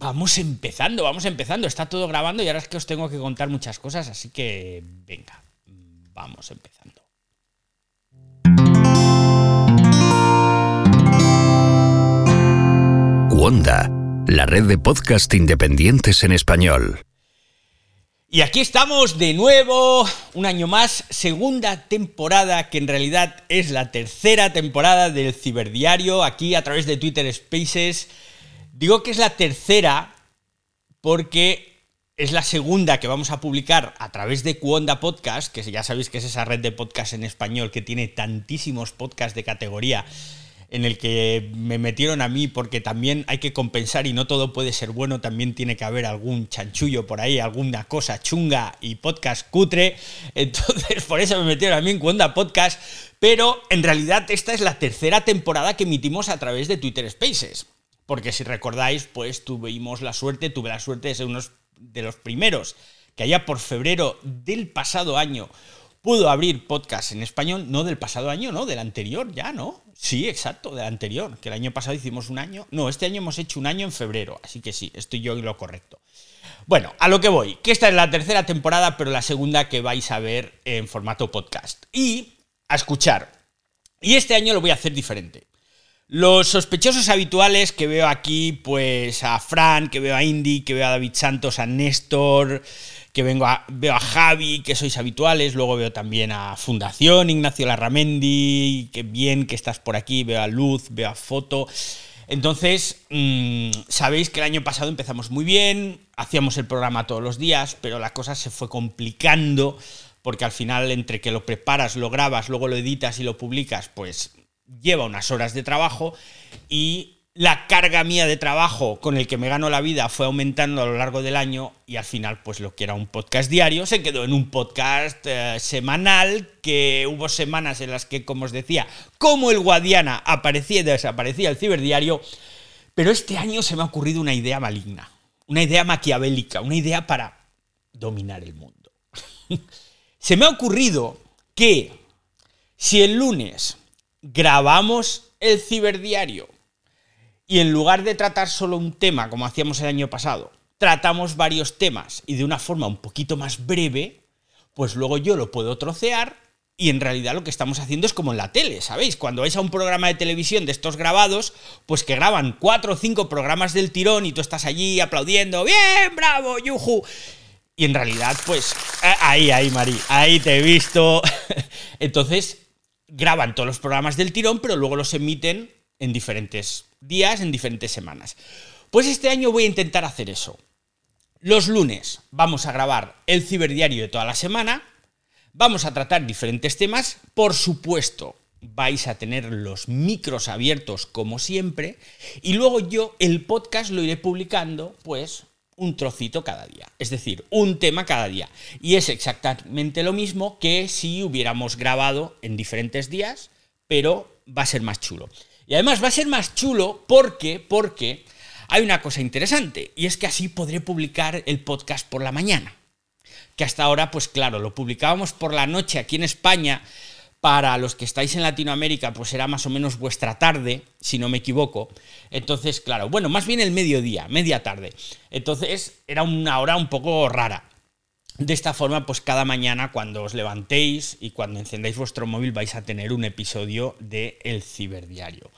vamos empezando, vamos empezando. Está todo grabando y ahora es que os tengo que contar muchas cosas, así que venga, vamos empezando. Wanda, la red de podcast independientes en español. Y aquí estamos de nuevo, un año más, segunda temporada, que en realidad es la tercera temporada del Ciberdiario, aquí a través de Twitter Spaces. Digo que es la tercera porque es la segunda que vamos a publicar a través de Cuonda Podcast, que ya sabéis que es esa red de podcast en español que tiene tantísimos podcasts de categoría en el que me metieron a mí porque también hay que compensar y no todo puede ser bueno, también tiene que haber algún chanchullo por ahí, alguna cosa chunga y podcast cutre. Entonces, por eso me metieron a mí en Cuonda Podcast, pero en realidad esta es la tercera temporada que emitimos a través de Twitter Spaces. Porque si recordáis, pues tuvimos la suerte, tuve la suerte de ser uno de los primeros que allá por febrero del pasado año pudo abrir podcast en español, no del pasado año, no, del anterior ya, ¿no? Sí, exacto, del anterior, que el año pasado hicimos un año. No, este año hemos hecho un año en febrero, así que sí, estoy yo en lo correcto. Bueno, a lo que voy, que esta es la tercera temporada, pero la segunda que vais a ver en formato podcast. Y a escuchar. Y este año lo voy a hacer diferente. Los sospechosos habituales que veo aquí, pues a Fran, que veo a Indy, que veo a David Santos, a Néstor, que vengo veo a Javi, que sois habituales, luego veo también a Fundación, Ignacio Larramendi, que bien que estás por aquí, veo a Luz, veo a Foto. Entonces, mmm, sabéis que el año pasado empezamos muy bien, hacíamos el programa todos los días, pero la cosa se fue complicando porque al final entre que lo preparas, lo grabas, luego lo editas y lo publicas, pues lleva unas horas de trabajo y la carga mía de trabajo con el que me gano la vida fue aumentando a lo largo del año y al final pues lo que era un podcast diario se quedó en un podcast eh, semanal que hubo semanas en las que como os decía como el Guadiana aparecía y desaparecía el ciberdiario pero este año se me ha ocurrido una idea maligna una idea maquiavélica una idea para dominar el mundo. Se me ha ocurrido que si el lunes grabamos el ciberdiario y en lugar de tratar solo un tema, como hacíamos el año pasado, tratamos varios temas y de una forma un poquito más breve, pues luego yo lo puedo trocear y en realidad lo que estamos haciendo es como en la tele, ¿sabéis? Cuando vais a un programa de televisión de estos grabados, pues que graban cuatro o cinco programas del tirón y tú estás allí aplaudiendo, bien, bravo, yuju. Y en realidad, pues, ahí, ahí, Mari, ahí te he visto. Entonces, graban todos los programas del tirón, pero luego los emiten en diferentes días, en diferentes semanas. Pues este año voy a intentar hacer eso. Los lunes vamos a grabar el ciberdiario de toda la semana, vamos a tratar diferentes temas, por supuesto vais a tener los micros abiertos como siempre, y luego yo el podcast lo iré publicando pues un trocito cada día, es decir, un tema cada día. Y es exactamente lo mismo que si hubiéramos grabado en diferentes días, pero va a ser más chulo. Y además va a ser más chulo porque, porque hay una cosa interesante, y es que así podré publicar el podcast por la mañana. Que hasta ahora, pues claro, lo publicábamos por la noche aquí en España. Para los que estáis en Latinoamérica, pues era más o menos vuestra tarde, si no me equivoco. Entonces, claro, bueno, más bien el mediodía, media tarde. Entonces, era una hora un poco rara. De esta forma, pues cada mañana cuando os levantéis y cuando encendáis vuestro móvil vais a tener un episodio de El Ciberdiario.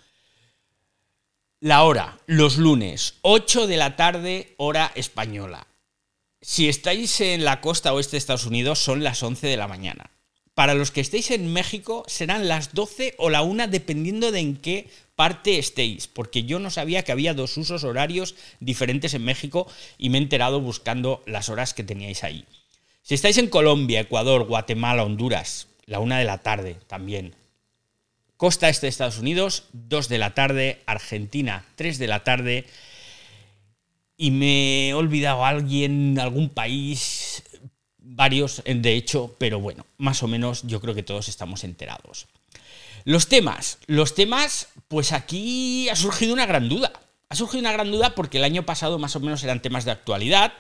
La hora, los lunes, 8 de la tarde, hora española. Si estáis en la costa oeste de Estados Unidos, son las 11 de la mañana. Para los que estéis en México, serán las 12 o la 1, dependiendo de en qué parte estéis, porque yo no sabía que había dos usos horarios diferentes en México y me he enterado buscando las horas que teníais ahí. Si estáis en Colombia, Ecuador, Guatemala, Honduras, la 1 de la tarde también. Costa Este de Estados Unidos, 2 de la tarde, Argentina, 3 de la tarde. Y me he olvidado a alguien, algún país, varios de hecho, pero bueno, más o menos yo creo que todos estamos enterados. Los temas, los temas, pues aquí ha surgido una gran duda. Ha surgido una gran duda porque el año pasado más o menos eran temas de actualidad,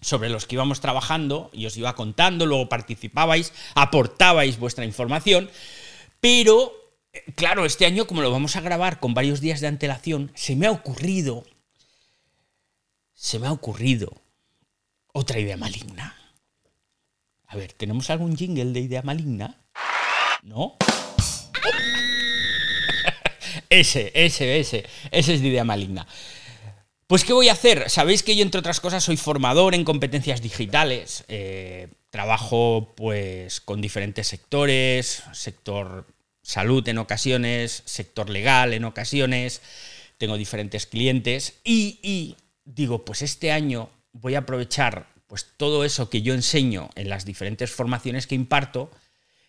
sobre los que íbamos trabajando y os iba contando, luego participabais, aportabais vuestra información, pero claro, este año, como lo vamos a grabar con varios días de antelación, se me ha ocurrido se me ha ocurrido otra idea maligna. A ver, ¿tenemos algún jingle de idea maligna? ¿No? ese, ese, ese. Ese es de idea maligna. Pues, ¿qué voy a hacer? Sabéis que yo, entre otras cosas, soy formador en competencias digitales. Eh, trabajo, pues, con diferentes sectores, sector salud en ocasiones, sector legal en ocasiones. Tengo diferentes clientes y, y digo, pues este año voy a aprovechar pues todo eso que yo enseño en las diferentes formaciones que imparto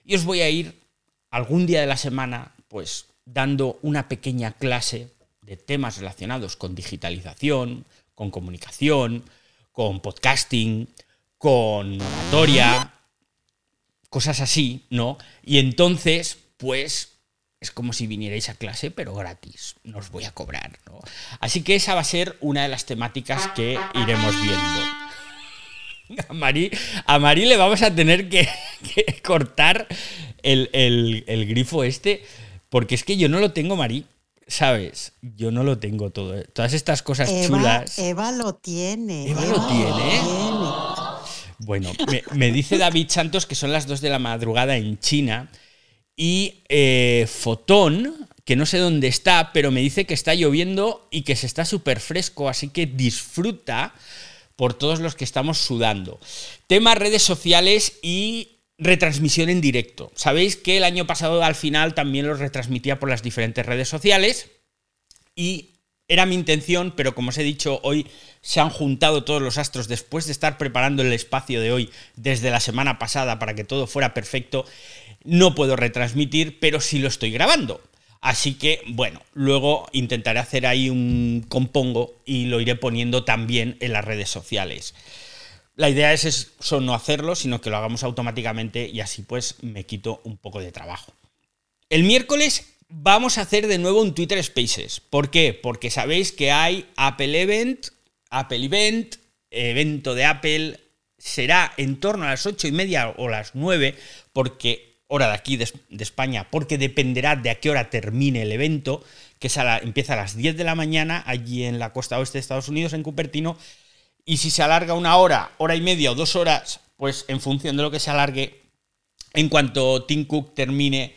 y os voy a ir algún día de la semana pues dando una pequeña clase de temas relacionados con digitalización, con comunicación, con podcasting, con oratoria, cosas así, ¿no? Y entonces, pues es como si vinierais a clase, pero gratis. No os voy a cobrar, ¿no? Así que esa va a ser una de las temáticas que iremos viendo. A Mari, a le vamos a tener que, cortar el, grifo este, porque es que yo no lo tengo, Mari. ¿Sabes? Yo no lo tengo todo. Todas estas cosas chulas. Eva lo tiene. Eva, lo tiene. Bueno, me, me dice David Santos que son las 2 de la madrugada en China y eh, Fotón, que no sé dónde está, pero me dice que está lloviendo y que se está súper fresco, así que disfruta por todos los que estamos sudando. Tema redes sociales y retransmisión en directo. Sabéis que el año pasado al final también los retransmitía por las diferentes redes sociales y era mi intención, pero como os he dicho, hoy se han juntado todos los astros después de estar preparando el espacio de hoy desde la semana pasada para que todo fuera perfecto no puedo retransmitir, pero sí lo estoy grabando. Así que, bueno, luego intentaré hacer ahí un compongo y lo iré poniendo también en las redes sociales. La idea es eso, no hacerlo, sino que lo hagamos automáticamente y así pues me quito un poco de trabajo. El miércoles vamos a hacer de nuevo un Twitter Spaces. ¿Por qué? Porque sabéis que hay Apple Event, Apple Event, evento de Apple, será en torno a las ocho y media o las 9, porque hora de aquí, de, España, porque dependerá de a qué hora termine el evento, que empieza a las 10 de la mañana allí en la costa oeste de Estados Unidos, en Cupertino, y si se alarga una hora, hora y media o dos horas, pues en función de lo que se alargue, en cuanto Tim Cook termine,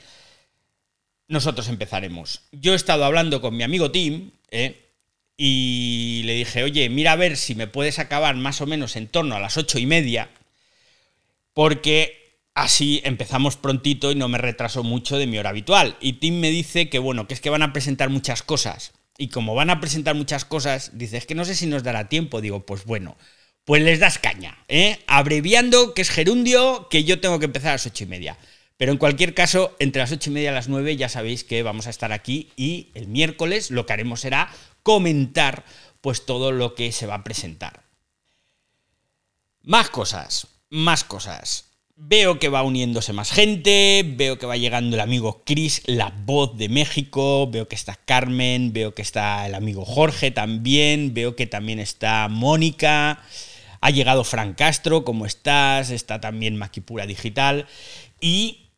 nosotros empezaremos. Yo he estado hablando con mi amigo Tim, ¿eh? y le dije, oye, mira a ver si me puedes acabar más o menos en torno a las ocho y media, porque Así empezamos prontito y no me retraso mucho de mi hora habitual. Y Tim me dice que bueno, que es que van a presentar muchas cosas. Y como van a presentar muchas cosas, dice, es que no sé si nos dará tiempo. Digo, pues bueno, pues les das caña, ¿eh? Abreviando, que es gerundio, que yo tengo que empezar a las ocho y media. Pero en cualquier caso, entre las ocho y media y las nueve ya sabéis que vamos a estar aquí y el miércoles lo que haremos será comentar pues todo lo que se va a presentar. Más cosas, más cosas. Veo que va uniéndose más gente, veo que va llegando el amigo Chris, la voz de México, veo que está Carmen, veo que está el amigo Jorge también, veo que también está Mónica, ha llegado Fran Castro, ¿cómo estás? Está también Maquipura Digital y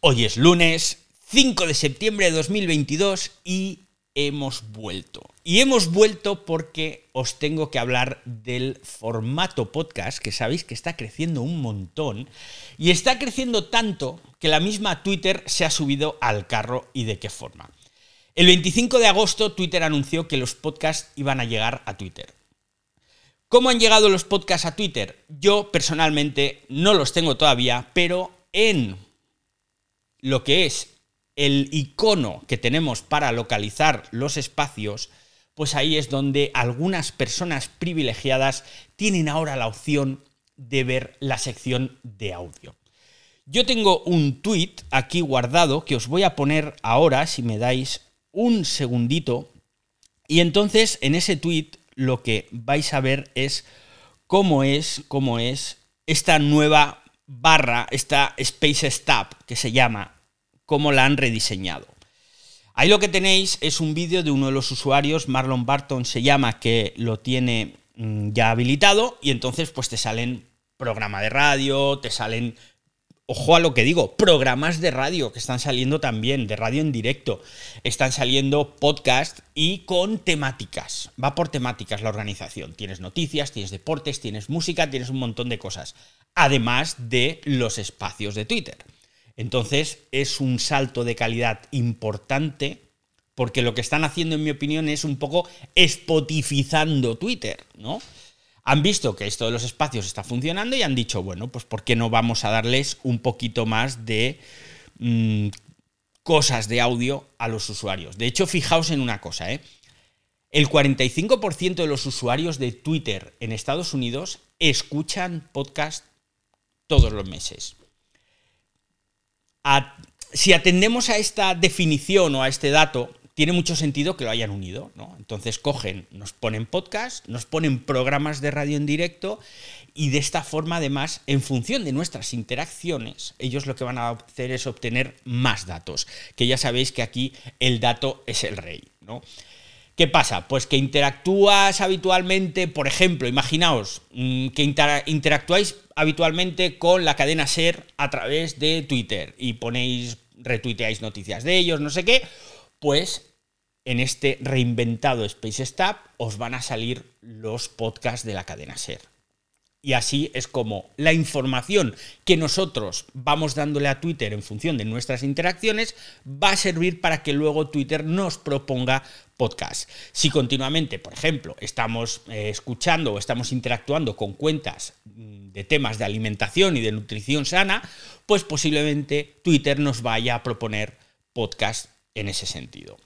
hoy es lunes 5 de septiembre de 2022 y hemos vuelto. Y hemos vuelto porque os tengo que hablar del formato podcast, que sabéis que está creciendo un montón, y está creciendo tanto que la misma Twitter se ha subido al carro y de qué forma. El 25 de agosto Twitter anunció que los podcasts iban a llegar a Twitter. ¿Cómo han llegado los podcasts a Twitter? Yo personalmente no los tengo todavía, pero en lo que es el icono que tenemos para localizar los espacios, pues ahí es donde algunas personas privilegiadas tienen ahora la opción de ver la sección de audio. Yo tengo un tweet aquí guardado que os voy a poner ahora, si me dais un segundito, y entonces en ese tweet lo que vais a ver es cómo es, cómo es esta nueva barra, esta Space Stab que se llama cómo la han rediseñado. Ahí lo que tenéis es un vídeo de uno de los usuarios, Marlon Barton se llama, que lo tiene mm, ya habilitado y entonces pues te salen programa de radio, te salen ojo a lo que digo, programas de radio que están saliendo también, de radio en directo, están saliendo podcast y con temáticas, va por temáticas la organización, tienes noticias, tienes deportes, tienes música, tienes un montón de cosas, además de los espacios de Twitter. Entonces es un salto de calidad importante porque lo que están haciendo, en mi opinión, es un poco spotifizando Twitter, ¿no? Han visto que esto de los espacios está funcionando y han dicho, bueno, pues ¿por qué no vamos a darles un poquito más de mm, cosas de audio a los usuarios? De hecho, fijaos en una cosa, ¿eh? El 45% de los usuarios de Twitter en Estados Unidos escuchan podcast todos los meses si atendemos a esta definición o a este dato, tiene mucho sentido que lo hayan unido, ¿no? Entonces cogen, nos ponen podcast, nos ponen programas de radio en directo y de esta forma además, en función de nuestras interacciones, ellos lo que van a hacer es obtener más datos, que ya sabéis que aquí el dato es el rey, ¿no? ¿Qué pasa? Pues que interactúas habitualmente, por ejemplo, imaginaos mm, que interactuáis habitualmente con la cadena SER a través de Twitter y ponéis, retuiteáis noticias de ellos, no sé qué, pues en este reinventado Space Stab os van a salir los podcasts de la cadena SER. Y así es como la información que nosotros vamos dándole a Twitter en función de nuestras interacciones va a servir para que luego Twitter nos proponga podcasts. Si continuamente, por ejemplo, estamos eh, escuchando o estamos interactuando con cuentas mm, de temas de alimentación y de nutrición sana, pues posiblemente Twitter nos vaya a proponer podcasts en ese sentido.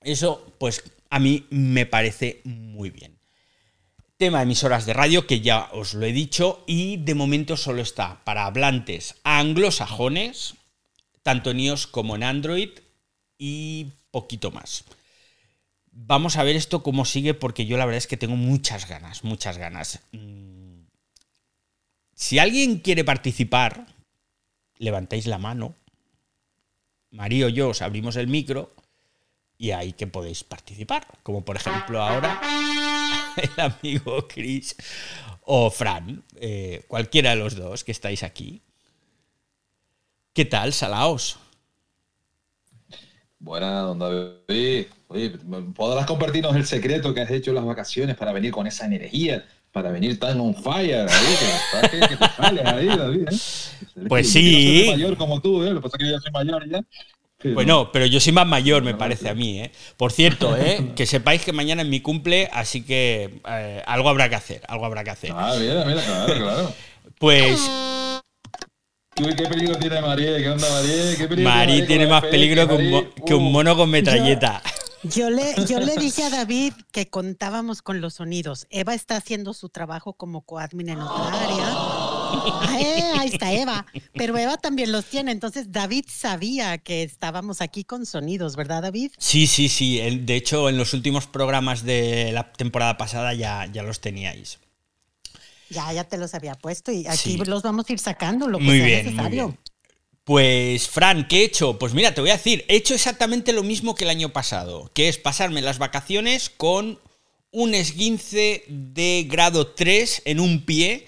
Eso, pues a mí me parece muy bien tema de emisoras de radio que ya os lo he dicho y de momento solo está para hablantes anglosajones, tanto en iOS como en Android y poquito más. Vamos a ver esto cómo sigue porque yo la verdad es que tengo muchas ganas, muchas ganas. Mm. Si alguien quiere participar, levantáis la mano. María o yo os abrimos el micro y ahí que podéis participar. Como por ejemplo ahora el amigo Chris o Fran, eh, cualquiera de los dos que estáis aquí. ¿Qué tal, Salaos? Buenas, don David. Oye, ¿podrás compartirnos el secreto que has hecho en las vacaciones para venir con esa energía? Para venir tan on fire, ahí, que, te sales ahí, David, ¿eh? Pues sí. mayor como tú, ¿eh? Lo que pasa es que yo soy mayor ya. Bueno, pero yo soy más mayor, me parece a mí. ¿eh? Por cierto, ¿eh? que sepáis que mañana es mi cumple, así que eh, algo habrá que hacer, algo habrá que hacer. Ah, mira, mira, claro, claro. Pues... ¿Qué peligro tiene María? ¿Qué onda, María? ¿Qué peligro María tiene más peligro que un, uh. mono con metralleta. Yo le, yo le dije a David que contábamos con los sonidos. Eva está haciendo su trabajo como coadmin en otra área. Eh, ahí está Eva. Pero Eva también los tiene. Entonces David sabía que estábamos aquí con sonidos, ¿verdad, David? Sí, sí, sí. De hecho, en los últimos programas de la temporada pasada ya, ya los teníais. Ya, ya te los había puesto y aquí los vamos a ir sacando lo que muy sea bien, necesario. Muy bien. Pues, Fran, ¿qué he hecho? Pues mira, te voy a decir, he hecho exactamente lo mismo que el año pasado, que es pasarme las vacaciones con un esguince de grado 3 en un pie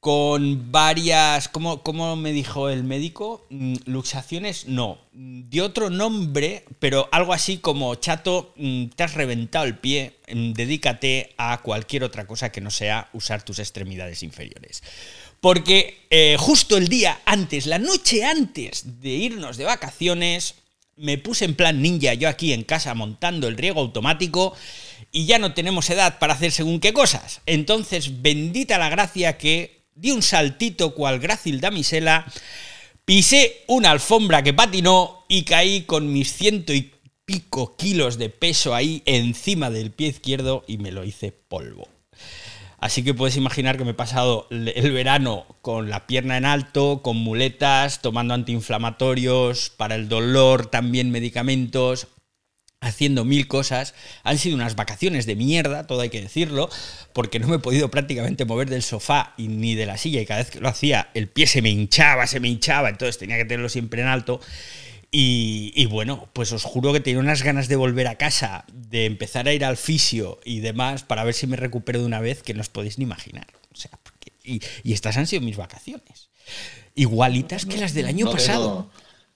con varias, ¿cómo, me dijo el médico? Mm, luxaciones, no, de otro nombre, pero algo así como, chato, mm, te has reventado el pie, mm, dedícate a cualquier otra cosa que no sea usar tus extremidades inferiores. Porque eh, justo el día antes, la noche antes de irnos de vacaciones, me puse en plan ninja yo aquí en casa montando el riego automático y ya no tenemos edad para hacer según qué cosas. Entonces, bendita la gracia que di un saltito cual grácil damisela, pisé una alfombra que patinó y caí con mis ciento y pico kilos de peso ahí encima del pie izquierdo y me lo hice polvo. Así que puedes imaginar que me he pasado el verano con la pierna en alto, con muletas, tomando antiinflamatorios, para el dolor también medicamentos, haciendo mil cosas. Han sido unas vacaciones de mierda, todo hay que decirlo, porque no me he podido prácticamente mover del sofá y ni de la silla y cada vez que lo hacía el pie se me hinchaba, se me hinchaba, entonces tenía que tenerlo siempre en alto. Y, bueno, pues os juro que tenía unas ganas de volver a casa, de empezar a ir al fisio y demás para ver si me recupero de una vez que no os podéis ni imaginar. O sea, porque Y, y estas han sido mis vacaciones. Igualitas que las del año No pasado. tengo,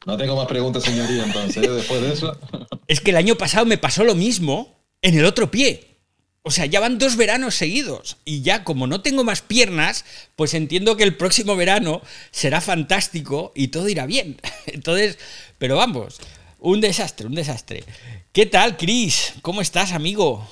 no tengo más preguntas, señoría, entonces, ¿eh? después de eso. Es que el año pasado me pasó lo mismo en el otro pie. O sea, ya van dos veranos seguidos. Y ya como no tengo más piernas, pues entiendo que el próximo verano será fantástico y todo irá bien. Entonces, pero vamos, un desastre, un desastre. ¿Qué tal, Chris? ¿Cómo estás, amigo?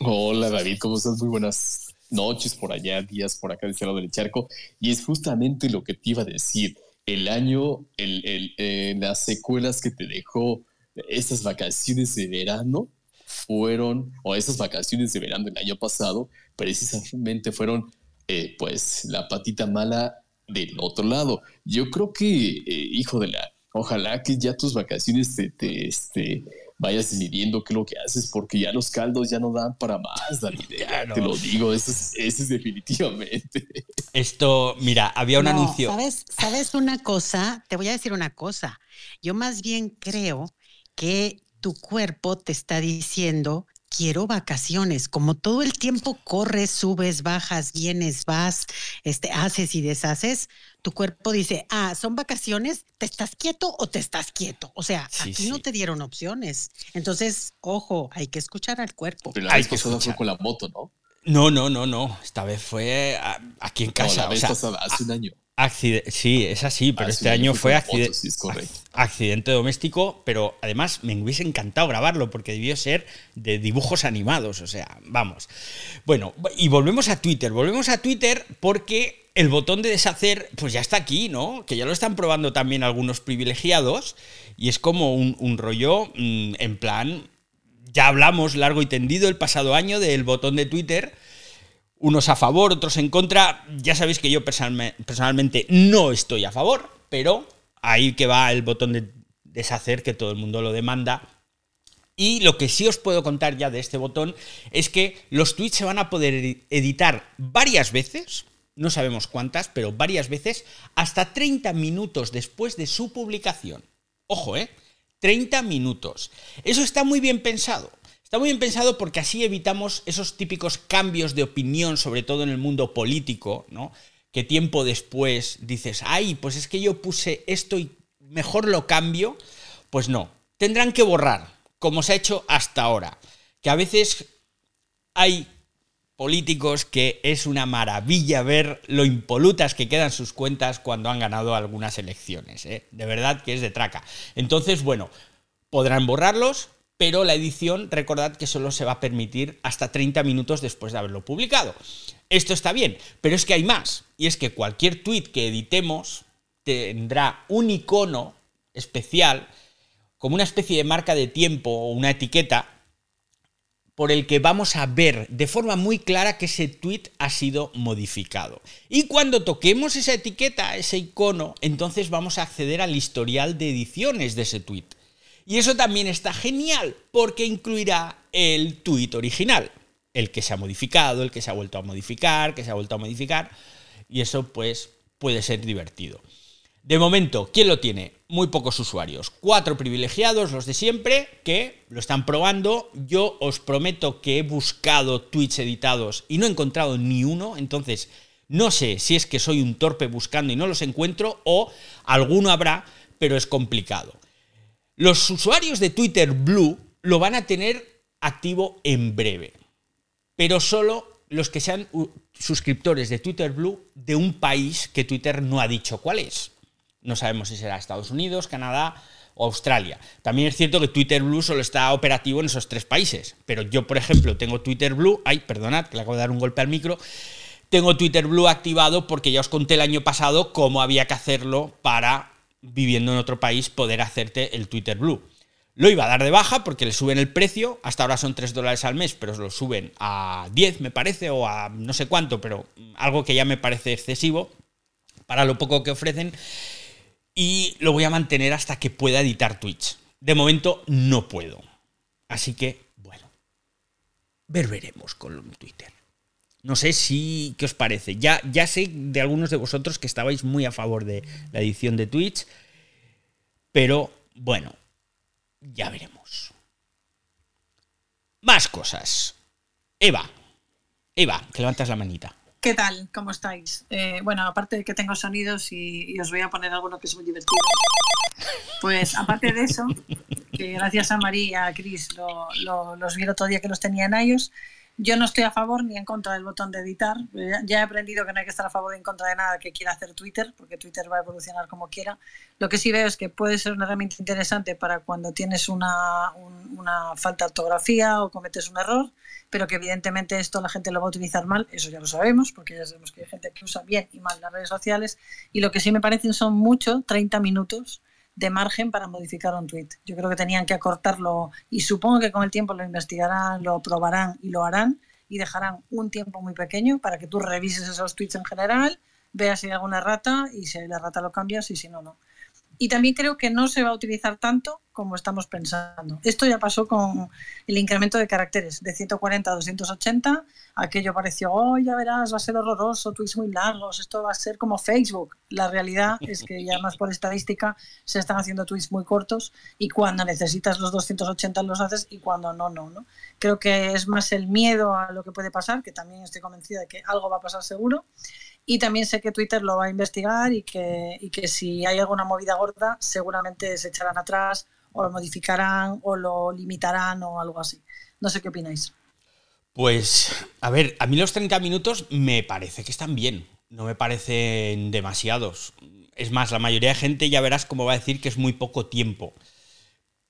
Hola David, ¿cómo estás? Muy buenas noches por allá, días por acá de este lado del charco. Y es justamente lo que te iba a decir. El año, el, el, eh, las secuelas que te dejó estas vacaciones de verano fueron, o esas vacaciones de verano del año pasado, precisamente fueron, eh, pues, la patita mala del otro lado. Yo creo que, eh, hijo de la, ojalá que ya tus vacaciones te, te este, vayas midiendo qué es lo que haces, porque ya los caldos ya no dan para más, David. Claro. Te lo digo, eso es, eso es definitivamente. Esto, mira, había un No, anuncio. ¿sabes, ¿Sabes una cosa? Te voy a decir una cosa. Yo más bien creo que tu cuerpo te está diciendo, quiero vacaciones. Como todo el tiempo corres, subes, bajas, vienes, vas, este, haces y deshaces, tu cuerpo dice, ah, son vacaciones, ¿te estás quieto o te estás quieto? O sea, Sí, aquí sí. no te dieron opciones. Entonces, ojo, hay que escuchar al cuerpo. Pero la Hay vez que pasada escuchar. fue con la moto, ¿no? No, no, no, no. Esta vez fue a- aquí en No, casa. la o vez sea, pasada, hace un año. Acide- sí, es así, pero este año fue fue con accide- moto, sí, es correcto. accidente doméstico, pero además me hubiese encantado grabarlo porque debió ser de dibujos animados, o sea, vamos. Bueno, y volvemos a Twitter, volvemos a Twitter porque el botón de deshacer pues ya está aquí, ¿no? Que ya lo están probando también algunos privilegiados y es como un, rollo mm, en plan, ya hablamos largo y tendido el pasado año del botón de Twitter unos a favor, otros en contra. Ya sabéis que yo personalme- personalmente no estoy a favor, pero ahí que va el botón de deshacer, que todo el mundo lo demanda. Y lo que sí os puedo contar ya de este botón es que los tweets se van a poder edi- editar varias veces, no sabemos cuántas, pero varias veces, hasta 30 minutos después de su publicación. Ojo, ¿eh? 30 minutos. Eso está muy bien pensado. Está muy bien pensado porque así evitamos esos típicos cambios de opinión, sobre todo en el mundo político, ¿no? Que tiempo después dices, ay, pues es que yo puse esto y mejor lo cambio. Pues no, tendrán que borrar, como se ha hecho hasta ahora. Que a veces hay políticos que es una maravilla ver lo impolutas que quedan sus cuentas cuando han ganado algunas elecciones. ¿eh? De verdad que es de traca. Entonces, bueno, podrán borrarlos, pero la edición, recordad que solo se va a permitir hasta 30 minutos después de haberlo publicado. Esto está bien, pero es que hay más. Y es que cualquier tweet que editemos tendrá un icono especial, como una especie de marca de tiempo o una etiqueta, por el que vamos a ver de forma muy clara que ese tweet ha sido modificado. Y cuando toquemos esa etiqueta, ese icono, entonces vamos a acceder al historial de ediciones de ese tweet. Y eso también está genial porque incluirá el tweet original, el que se ha modificado, el que se ha vuelto a modificar, que se ha vuelto a modificar, y eso pues puede ser divertido. De momento, ¿quién lo tiene? Muy pocos usuarios. Cuatro privilegiados, los de siempre, que lo están probando. Yo os prometo que he buscado tweets editados y no he encontrado ni uno. Entonces, no sé si es que soy un torpe buscando y no los encuentro o alguno habrá, pero es complicado. Los usuarios de Twitter Blue lo van a tener activo en breve, pero solo los que sean suscriptores de Twitter Blue de un país que Twitter no ha dicho cuál es. No sabemos si será Estados Unidos, Canadá o Australia. También es cierto que Twitter Blue solo está operativo en esos tres países. Pero yo, por ejemplo, tengo Twitter Blue. Ay, perdonad, le acabo de dar un golpe al micro. Tengo Twitter Blue activado porque ya os conté el año pasado cómo había que hacerlo para, viviendo en otro país, poder hacerte el Twitter Blue. Lo iba a dar de baja porque le suben el precio, hasta ahora son 3 dólares al mes, pero lo suben a 10 me parece, o a no sé cuánto, pero algo que ya me parece excesivo para lo poco que ofrecen y lo voy a mantener hasta que pueda editar Twitch. De momento no puedo. Así que, bueno, ver veremos con Twitter. No sé si, ¿qué os parece? Ya, ya sé de algunos de vosotros que estabais muy a favor de la edición de Twitch, pero bueno, ya veremos. Más cosas. Eva, Eva, que levantas la manita. ¿Qué tal? ¿Cómo estáis? Eh, bueno, aparte de que tengo sonidos y, os voy a poner alguno que es muy divertido. Pues aparte de eso, que gracias a María y a Cris los vi el otro día que los tenía en iOS, yo no estoy a favor ni en contra del botón de editar. Ya he aprendido que no hay que estar a favor ni en contra de nada que quiera hacer Twitter, porque Twitter va a evolucionar como quiera. Lo que sí veo es que puede ser una herramienta interesante para cuando tienes una, una falta de ortografía o cometes un error, pero que evidentemente esto la gente lo va a utilizar mal, eso ya lo sabemos, porque ya sabemos que hay gente que usa bien y mal las redes sociales. Y lo que sí me parecen son mucho, 30 minutos de margen para modificar un tweet. Yo creo que tenían que acortarlo y supongo que con el tiempo lo investigarán, lo probarán y lo harán y dejarán un tiempo muy pequeño para que tú revises esos tweets en general, veas si hay alguna rata y si hay la rata lo cambias y si no, no. Y también creo que no se va a utilizar tanto como estamos pensando. Esto ya pasó con el incremento de caracteres de 140 a 280. Aquello pareció, oh, ya verás, va a ser horroroso, tweets muy largos, esto va a ser como Facebook. La realidad es que ya más por estadística se están haciendo tweets muy cortos y cuando necesitas los 280 los haces y cuando no, no, ¿no? Creo que es más el miedo a lo que puede pasar, que también estoy convencida de que algo va a pasar seguro y también sé que Twitter lo va a investigar y que, y que si hay alguna movida gorda, seguramente se echarán atrás o lo modificarán o lo limitarán o algo así. No sé qué opináis. Pues, a ver, a mí los 30 minutos me parece que están bien, no me parecen demasiados. Es más, la mayoría de gente ya verás cómo va a decir que es muy poco tiempo.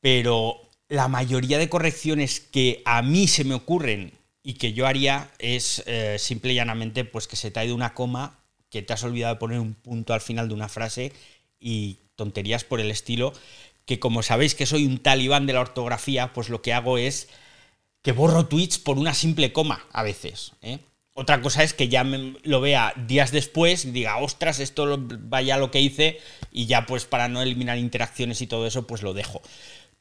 Pero la mayoría de correcciones que a mí se me ocurren y que yo haría es eh, simple y llanamente pues que se te ha ido una coma, que te has olvidado de poner un punto al final de una frase y tonterías por el estilo, que como sabéis que soy un talibán de la ortografía, pues lo que hago es que borro tweets por una simple coma a veces. ¿eh? Otra cosa es que ya lo vea días después y diga, ostras, esto vaya lo que hice y ya pues para no eliminar interacciones y todo eso, pues lo dejo.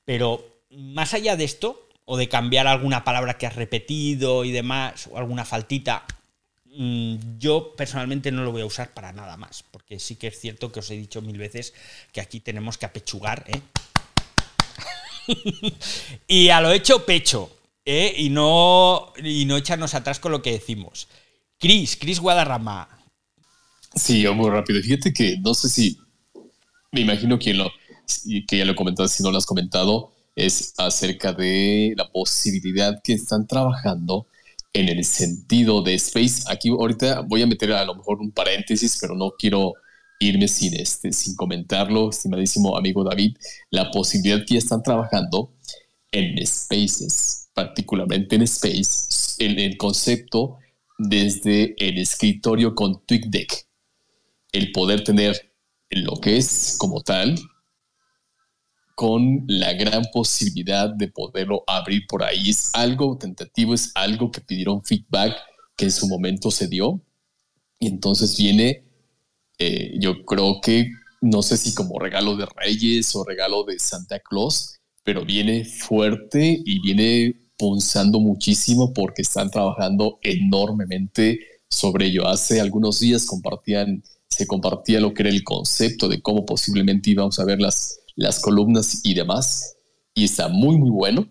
Pero más allá de esto, o de cambiar alguna palabra que has repetido y demás, o alguna faltita, mm, yo personalmente no lo voy a usar para nada más, porque sí que es cierto que os he dicho mil veces que aquí tenemos que apechugar, ¿eh? y a lo hecho pecho, ¿eh? Y no, y no echarnos atrás con lo que decimos. Cris, Cris Guadarrama. Sí, yo muy rápido. Fíjate que no sé si, me imagino que, lo, que ya lo he comentado, si no lo has comentado, es acerca de la posibilidad que están trabajando en el sentido de space. Aquí ahorita voy a meter a lo mejor un paréntesis, pero no quiero irme sin, este, sin comentarlo, estimadísimo amigo David, la posibilidad que están trabajando en spaces, particularmente en space, en el concepto desde el escritorio con TweetDeck, el poder tener lo que es como tal con la gran posibilidad de poderlo abrir por ahí. Es algo tentativo, es algo que pidieron feedback que en su momento se dio. Y entonces viene, eh, yo creo que, no sé si como regalo de Reyes o regalo de Santa Claus, pero viene fuerte y viene punzando muchísimo porque están trabajando enormemente sobre ello. Hace algunos días compartían, se compartía lo que era el concepto de cómo posiblemente íbamos a ver las las columnas y demás. Y está muy, muy bueno.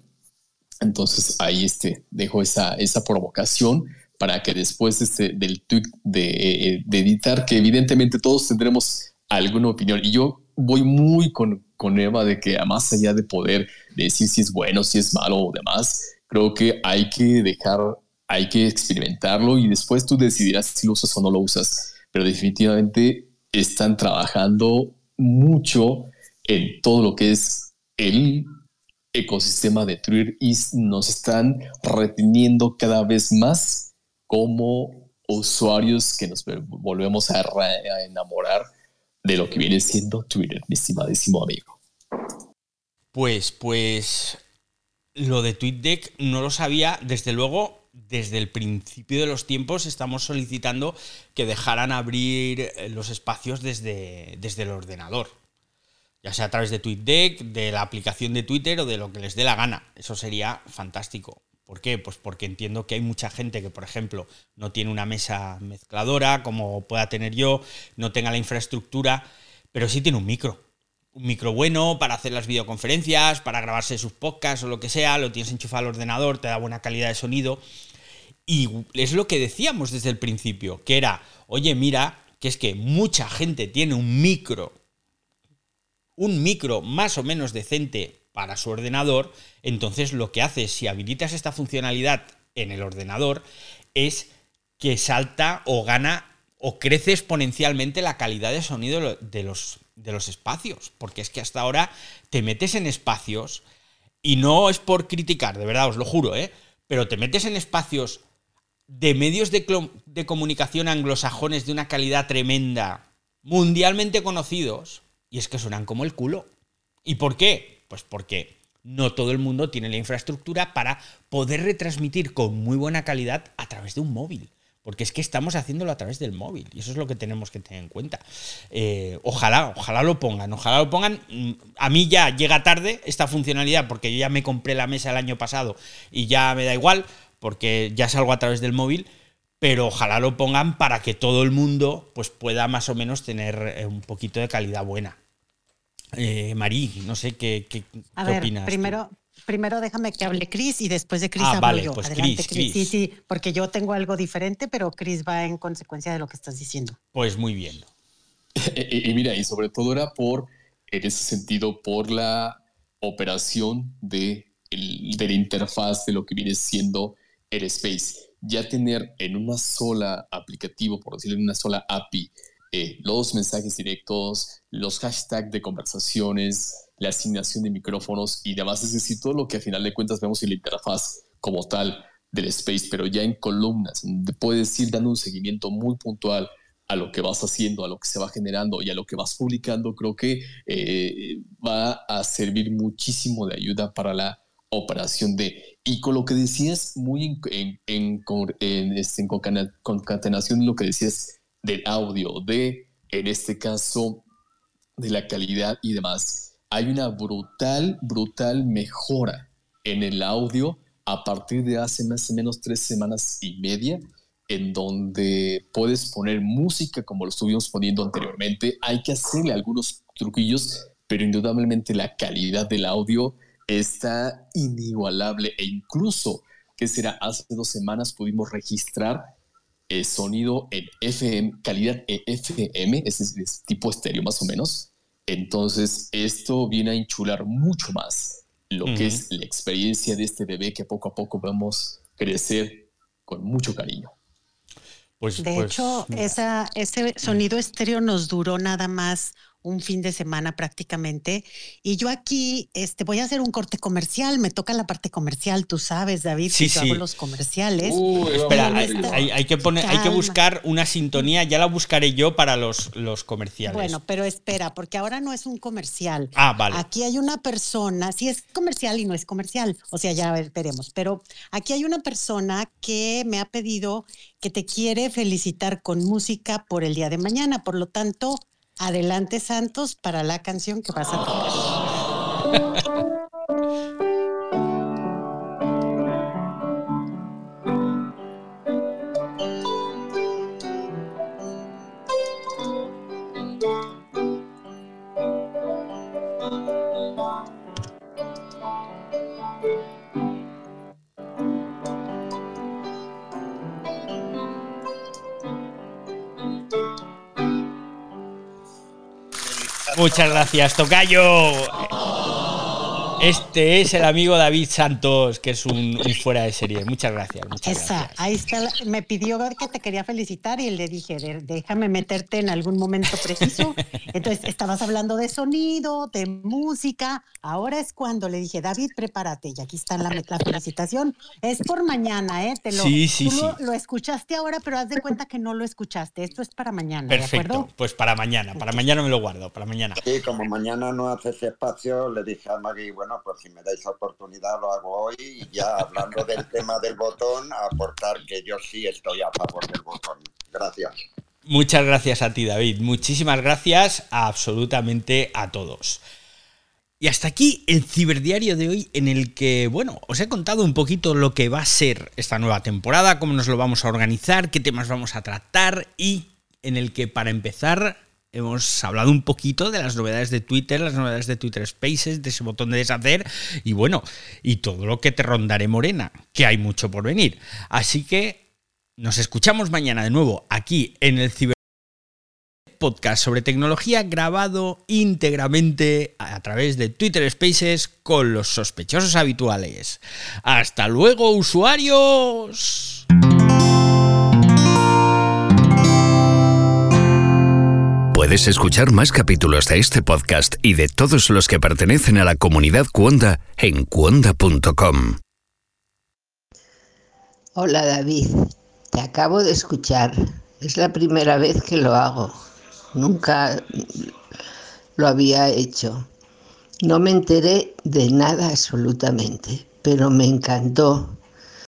Entonces ahí este, dejo esa, esa provocación para que después este, del tweet de, de, editar, que evidentemente todos tendremos alguna opinión. Y yo voy muy con, con Eva de que más allá de poder decir si es bueno, si es malo o demás, creo que hay que dejar, hay que experimentarlo y después tú decidirás si lo usas o no lo usas. Pero definitivamente están trabajando mucho en todo lo que es el ecosistema de Twitter y nos están reteniendo cada vez más como usuarios que nos volvemos a, enamorar de lo que viene siendo Twitter, mi estimadísimo amigo. Pues, pues, lo de TweetDeck no lo sabía, desde luego, desde el principio de los tiempos estamos solicitando que dejaran abrir los espacios desde, desde el ordenador sea a través de TweetDeck, de la aplicación de Twitter o de lo que les dé la gana. Eso sería fantástico. ¿Por qué? Pues porque entiendo que hay mucha gente que, por ejemplo, no tiene una mesa mezcladora como pueda tener yo, no tenga la infraestructura, pero sí tiene un micro. Un micro bueno para hacer las videoconferencias, para grabarse sus podcasts o lo que sea, lo tienes enchufado al ordenador, te da buena calidad de sonido. Y es lo que decíamos desde el principio, que era, oye, mira, que es que mucha gente tiene un micro, un micro más o menos decente para su ordenador, entonces lo que haces si habilitas esta funcionalidad en el ordenador es que salta o gana o crece exponencialmente la calidad de sonido de los, de los espacios, porque es que hasta ahora te metes en espacios y no es por criticar, de verdad, os lo juro, ¿eh? pero te metes en espacios de medios de, de comunicación anglosajones de una calidad tremenda, mundialmente conocidos, y es que suenan como el culo. ¿Y por qué? Pues porque no todo el mundo tiene la infraestructura para poder retransmitir con muy buena calidad a través de un móvil. Porque es que estamos haciéndolo a través del móvil y eso es lo que tenemos que tener en cuenta. Eh, ojalá, ojalá lo pongan, ojalá lo pongan. Mm, a mí ya llega tarde esta funcionalidad porque yo ya me compré la mesa el año pasado y ya me da igual porque ya salgo a través del móvil, pero ojalá lo pongan para que todo el mundo pues, pueda más o menos tener eh, un poquito de calidad buena. Eh, Marí, no sé qué, qué, a ver, opinas. Primero, primero déjame que hable Chris y después de Chris ah, hablo yo. Pues Adelante, Chris, Sí, sí, porque yo tengo algo diferente, pero Chris va en consecuencia de lo que estás diciendo. Pues muy bien. y, mira, y sobre todo era por, en ese sentido, por la operación de, el, de la interfaz de lo que viene siendo el Space. Ya tener en una sola aplicativo, por decirlo en una sola API, eh, los mensajes directos, los hashtags de conversaciones, la asignación de micrófonos y demás. Es decir, todo lo que a final de cuentas vemos en la interfaz como tal del space, pero ya en columnas, donde puedes ir dando un seguimiento muy puntual a lo que vas haciendo, a lo que se va generando y a lo que vas publicando, creo que eh, va a servir muchísimo de ayuda para la operación de... Y con lo que decías muy en, en, en, en este, concatenación, lo que decías del audio, de, en este caso, de la calidad y demás. Hay una brutal, brutal mejora en el audio a partir de hace más o menos tres semanas y media, en donde puedes poner música como lo estuvimos poniendo anteriormente. Hay que hacerle algunos truquillos, pero indudablemente la calidad del audio está inigualable e incluso, que será hace dos semanas pudimos registrar el sonido en FM, calidad FM, ese es tipo estéreo más o menos. Entonces, esto viene a enchular mucho más lo que es la experiencia de este bebé que poco a poco vemos crecer con mucho cariño. Pues, de pues, hecho, esa, ese sonido estéreo nos duró nada más un fin de semana prácticamente. Y yo aquí este, voy a hacer un corte comercial, me toca la parte comercial, tú sabes, David, sí, yo hago los comerciales. espera, hay, que poner, hay que buscar una sintonía, ya la buscaré yo para los, los comerciales. Bueno, pero espera, porque ahora no es un comercial. Ah, vale. Aquí hay una persona, sí es comercial y no es comercial, o sea, ya veremos, pero aquí hay una persona que me ha pedido que te quiere felicitar con música por el día de mañana, por lo tanto, Adelante Santos para la canción que vas a tocar. Muchas gracias, Tocayo. Este es el amigo David Santos, que es un, fuera de serie. Muchas gracias. Muchas ahí está. Me pidió que te quería felicitar y le dije, déjame meterte en algún momento preciso. Entonces, estabas hablando de sonido, de música. Ahora es cuando le dije, David, prepárate. Y aquí está la, la felicitación. Es por mañana, ¿eh? Te lo, sí, sí, sí. Lo, escuchaste ahora, pero haz de cuenta que no lo escuchaste. Esto es para mañana. Perfecto. pues para mañana. Para mañana me lo guardo. Para mañana. Sí, como mañana no hace ese espacio, le dije a Maggie, bueno, bueno, pues si me dais oportunidad lo hago hoy y ya hablando del tema del botón, aportar que yo sí estoy a favor del botón. Gracias. Muchas gracias a ti, David. Muchísimas gracias absolutamente a todos. Y hasta aquí el ciberdiario de hoy en el que, bueno, os he contado un poquito lo que va a ser esta nueva temporada, cómo nos lo vamos a organizar, qué temas vamos a tratar y en el que para empezar hemos hablado un poquito de las novedades de Twitter, las novedades de Twitter Spaces, de ese botón de deshacer y bueno, y todo lo que te rondaré morena, que hay mucho por venir. Así que nos escuchamos mañana de nuevo aquí en el Ciber podcast sobre tecnología grabado íntegramente a través de Twitter Spaces con los sospechosos habituales. Hasta luego, usuarios. Puedes escuchar más capítulos de este podcast y de todos los que pertenecen a la comunidad Cuonda en cuonda.com. Hola David, te acabo de escuchar. Es la primera vez que lo hago. Nunca lo había hecho. No me enteré de nada absolutamente, pero me encantó